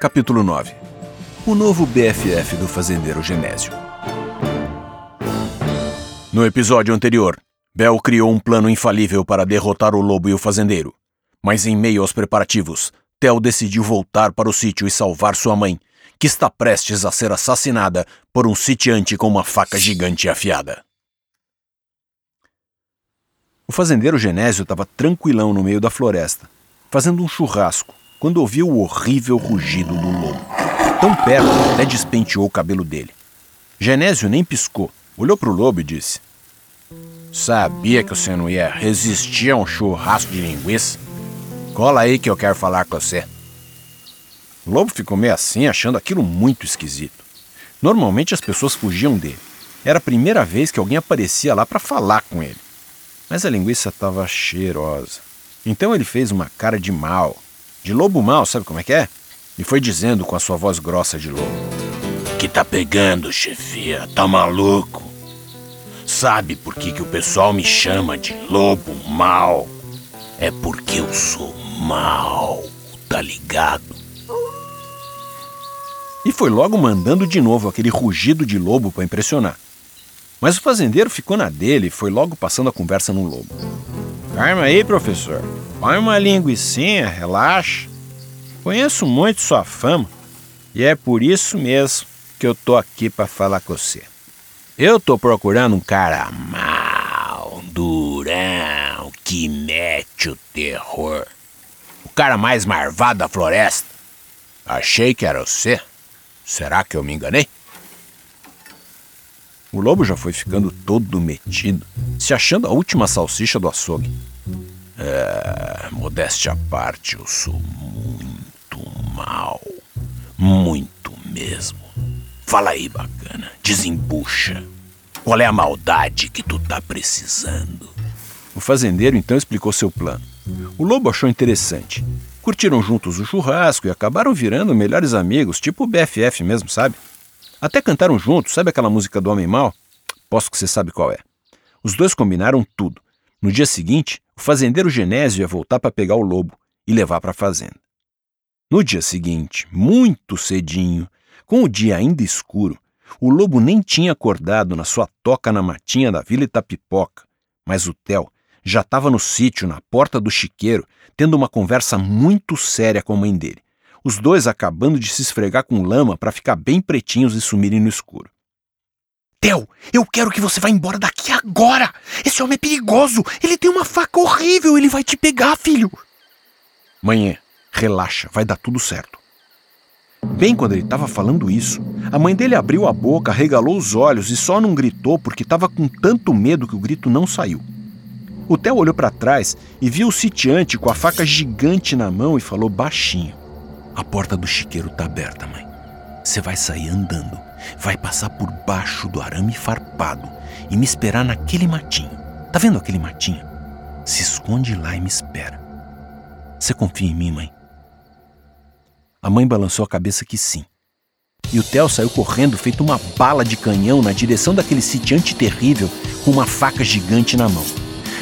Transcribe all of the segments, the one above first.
Capítulo 9 O novo BFF do fazendeiro Genésio. No episódio anterior, Bel criou um plano infalível para derrotar o lobo e o fazendeiro. Mas em meio aos preparativos, Tel decidiu voltar para o sítio e salvar sua mãe, que está prestes a ser assassinada por um sitiante com uma faca gigante afiada. O fazendeiro Genésio estava tranquilão no meio da floresta, fazendo um churrasco, quando ouviu o horrível rugido do lobo. Tão perto até despenteou o cabelo dele. Genésio nem piscou, olhou para o lobo e disse: Sabia que você não ia resistir a um churrasco de linguiça? Cola aí que eu quero falar com você. O lobo ficou meio assim, achando aquilo muito esquisito. Normalmente as pessoas fugiam dele. Era a primeira vez que alguém aparecia lá para falar com ele. Mas a linguiça estava cheirosa. Então ele fez uma cara de mal, de lobo mal, sabe como é que é? E foi dizendo com a sua voz grossa de lobo: Que tá pegando, chefia? Tá maluco? Sabe por que, que o pessoal me chama de lobo mal? É porque eu sou mal, tá ligado? E foi logo mandando de novo aquele rugido de lobo para impressionar. Mas o fazendeiro ficou na dele e foi logo passando a conversa no lobo. Calma aí, professor. Põe uma linguiçinha, relaxa. Conheço muito sua fama e é por isso mesmo que eu tô aqui para falar com você. Eu tô procurando um cara mal, durão, que mete o terror. O cara mais marvado da floresta. Achei que era você. Será que eu me enganei? O lobo já foi ficando todo metido, se achando a última salsicha do açougue. É, modéstia à parte, eu sou muito mal. Muito mesmo. Fala aí, bacana. Desembucha. Qual é a maldade que tu tá precisando? O fazendeiro então explicou seu plano. O lobo achou interessante. Curtiram juntos o churrasco e acabaram virando melhores amigos, tipo BFF mesmo, sabe? Até cantaram juntos, sabe aquela música do Homem Mal? Posso que você sabe qual é. Os dois combinaram tudo. No dia seguinte, o fazendeiro Genésio ia voltar para pegar o lobo e levar para a fazenda. No dia seguinte, muito cedinho, com o dia ainda escuro, o lobo nem tinha acordado na sua toca na matinha da Vila Itapipoca, mas o Theo já estava no sítio, na porta do chiqueiro, tendo uma conversa muito séria com a mãe dele os dois acabando de se esfregar com lama para ficar bem pretinhos e sumirem no escuro. Theo, eu quero que você vá embora daqui agora! Esse homem é perigoso! Ele tem uma faca horrível! Ele vai te pegar, filho! Manhã, relaxa, vai dar tudo certo. Bem quando ele estava falando isso, a mãe dele abriu a boca, regalou os olhos e só não gritou porque estava com tanto medo que o grito não saiu. O Theo olhou para trás e viu o sitiante com a faca gigante na mão e falou baixinho: a porta do chiqueiro tá aberta, mãe. Você vai sair andando, vai passar por baixo do arame farpado e me esperar naquele matinho. Tá vendo aquele matinho? Se esconde lá e me espera. Você confia em mim, mãe? A mãe balançou a cabeça que sim. E o Theo saiu correndo, feito uma bala de canhão, na direção daquele sitiante terrível, com uma faca gigante na mão.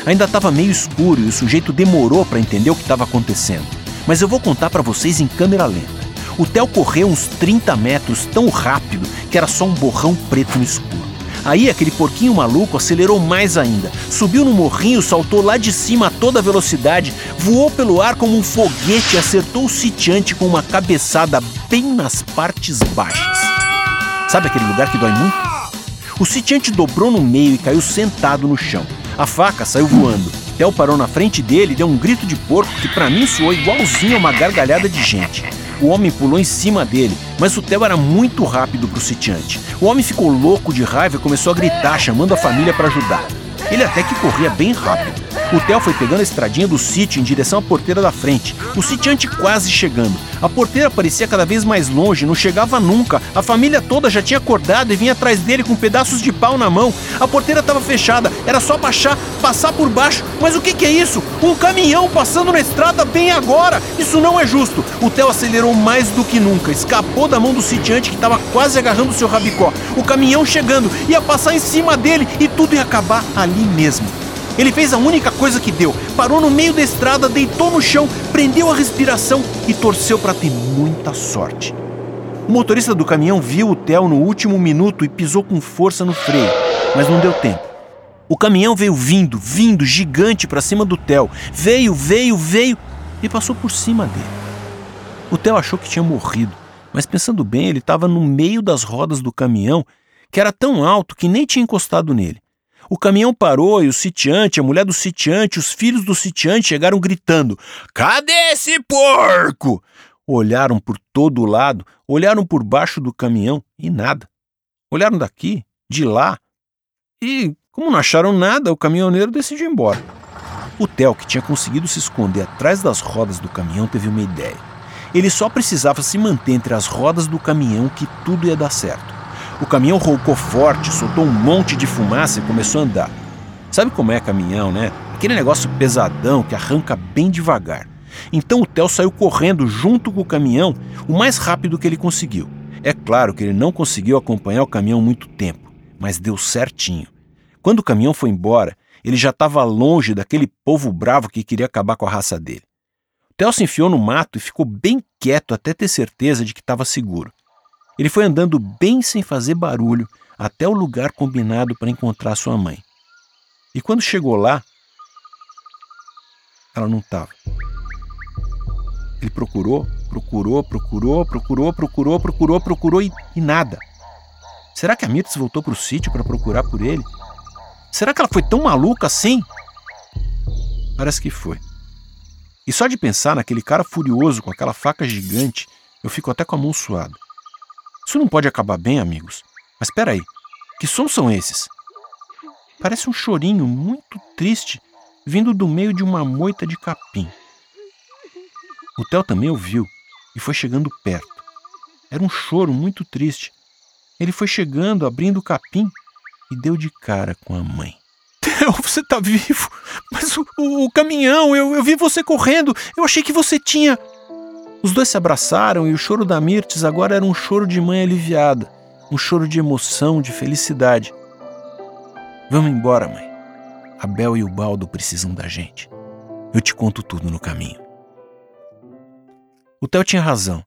Ainda estava meio escuro e o sujeito demorou para entender o que estava acontecendo mas eu vou contar para vocês em câmera lenta. O Theo correu uns 30 metros tão rápido que era só um borrão preto no escuro. Aí aquele porquinho maluco acelerou mais ainda, subiu no morrinho, saltou lá de cima a toda velocidade, voou pelo ar como um foguete e acertou o sitiante com uma cabeçada bem nas partes baixas. Sabe aquele lugar que dói muito? O sitiante dobrou no meio e caiu sentado no chão. A faca saiu voando. Theo parou na frente dele e deu um grito de porco que para mim soou igualzinho a uma gargalhada de gente. O homem pulou em cima dele, mas o Theo era muito rápido para o sitiante. O homem ficou louco de raiva e começou a gritar, chamando a família para ajudar. Ele até que corria bem rápido. O Theo foi pegando a estradinha do sítio em direção à porteira da frente, o sitiante quase chegando. A porteira parecia cada vez mais longe, não chegava nunca. A família toda já tinha acordado e vinha atrás dele com pedaços de pau na mão. A porteira estava fechada, era só baixar, passar por baixo. Mas o que, que é isso? Um caminhão passando na estrada bem agora! Isso não é justo! O Theo acelerou mais do que nunca, escapou da mão do sitiante que estava quase agarrando seu rabicó. O caminhão chegando, ia passar em cima dele e tudo ia acabar ali mesmo. Ele fez a única coisa que deu. Parou no meio da estrada, deitou no chão, prendeu a respiração e torceu para ter muita sorte. O motorista do caminhão viu o Theo no último minuto e pisou com força no freio, mas não deu tempo. O caminhão veio vindo, vindo, gigante para cima do Theo. Veio, veio, veio e passou por cima dele. O Theo achou que tinha morrido, mas pensando bem, ele estava no meio das rodas do caminhão, que era tão alto que nem tinha encostado nele. O caminhão parou e o sitiante, a mulher do sitiante, os filhos do sitiante chegaram gritando: Cadê esse porco? Olharam por todo lado, olharam por baixo do caminhão e nada. Olharam daqui, de lá. E, como não acharam nada, o caminhoneiro decidiu ir embora. O Theo, que tinha conseguido se esconder atrás das rodas do caminhão, teve uma ideia. Ele só precisava se manter entre as rodas do caminhão que tudo ia dar certo. O caminhão roucou forte, soltou um monte de fumaça e começou a andar. Sabe como é caminhão, né? Aquele negócio pesadão que arranca bem devagar. Então o Theo saiu correndo junto com o caminhão o mais rápido que ele conseguiu. É claro que ele não conseguiu acompanhar o caminhão muito tempo, mas deu certinho. Quando o caminhão foi embora, ele já estava longe daquele povo bravo que queria acabar com a raça dele. Theo se enfiou no mato e ficou bem quieto até ter certeza de que estava seguro. Ele foi andando bem sem fazer barulho até o lugar combinado para encontrar sua mãe. E quando chegou lá, ela não estava. Ele procurou, procurou, procurou, procurou, procurou, procurou, procurou e, e nada. Será que a Mirtz voltou para o sítio para procurar por ele? Será que ela foi tão maluca assim? Parece que foi. E só de pensar naquele cara furioso com aquela faca gigante, eu fico até com a mão suada. Isso não pode acabar bem, amigos. Mas espera aí, que sons são esses? Parece um chorinho muito triste vindo do meio de uma moita de capim. O Theo também ouviu e foi chegando perto. Era um choro muito triste. Ele foi chegando, abrindo o capim e deu de cara com a mãe. Theo, você tá vivo! Mas o, o, o caminhão, eu, eu vi você correndo! Eu achei que você tinha. Os dois se abraçaram e o choro da Mirtes agora era um choro de mãe aliviada, um choro de emoção, de felicidade. Vamos embora, mãe. A Bel e o Baldo precisam da gente. Eu te conto tudo no caminho. O Theo tinha razão.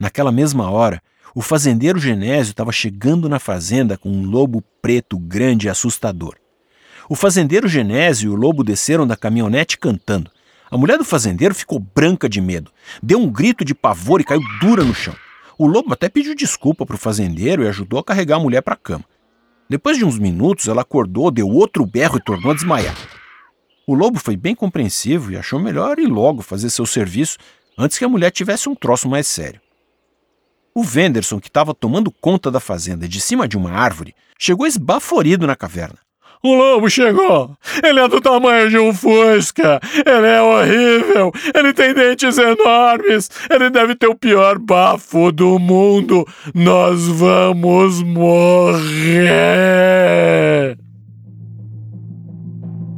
Naquela mesma hora, o fazendeiro Genésio estava chegando na fazenda com um lobo preto grande e assustador. O fazendeiro Genésio e o lobo desceram da caminhonete cantando. A mulher do fazendeiro ficou branca de medo, deu um grito de pavor e caiu dura no chão. O lobo até pediu desculpa para o fazendeiro e ajudou a carregar a mulher para a cama. Depois de uns minutos, ela acordou, deu outro berro e tornou a desmaiar. O lobo foi bem compreensivo e achou melhor ir logo fazer seu serviço antes que a mulher tivesse um troço mais sério. O Venderson, que estava tomando conta da fazenda de cima de uma árvore, chegou esbaforido na caverna. O lobo chegou! Ele é do tamanho de um fusca! Ele é horrível! Ele tem dentes enormes! Ele deve ter o pior bafo do mundo! Nós vamos morrer!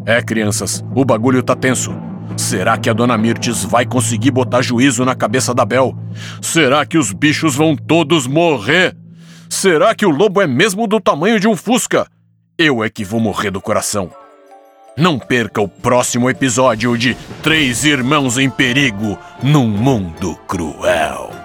É, crianças, o bagulho tá tenso. Será que a dona Mirtes vai conseguir botar juízo na cabeça da Bel? Será que os bichos vão todos morrer? Será que o lobo é mesmo do tamanho de um fusca? eu é que vou morrer do coração. Não perca o próximo episódio de Três Irmãos em Perigo num Mundo Cruel.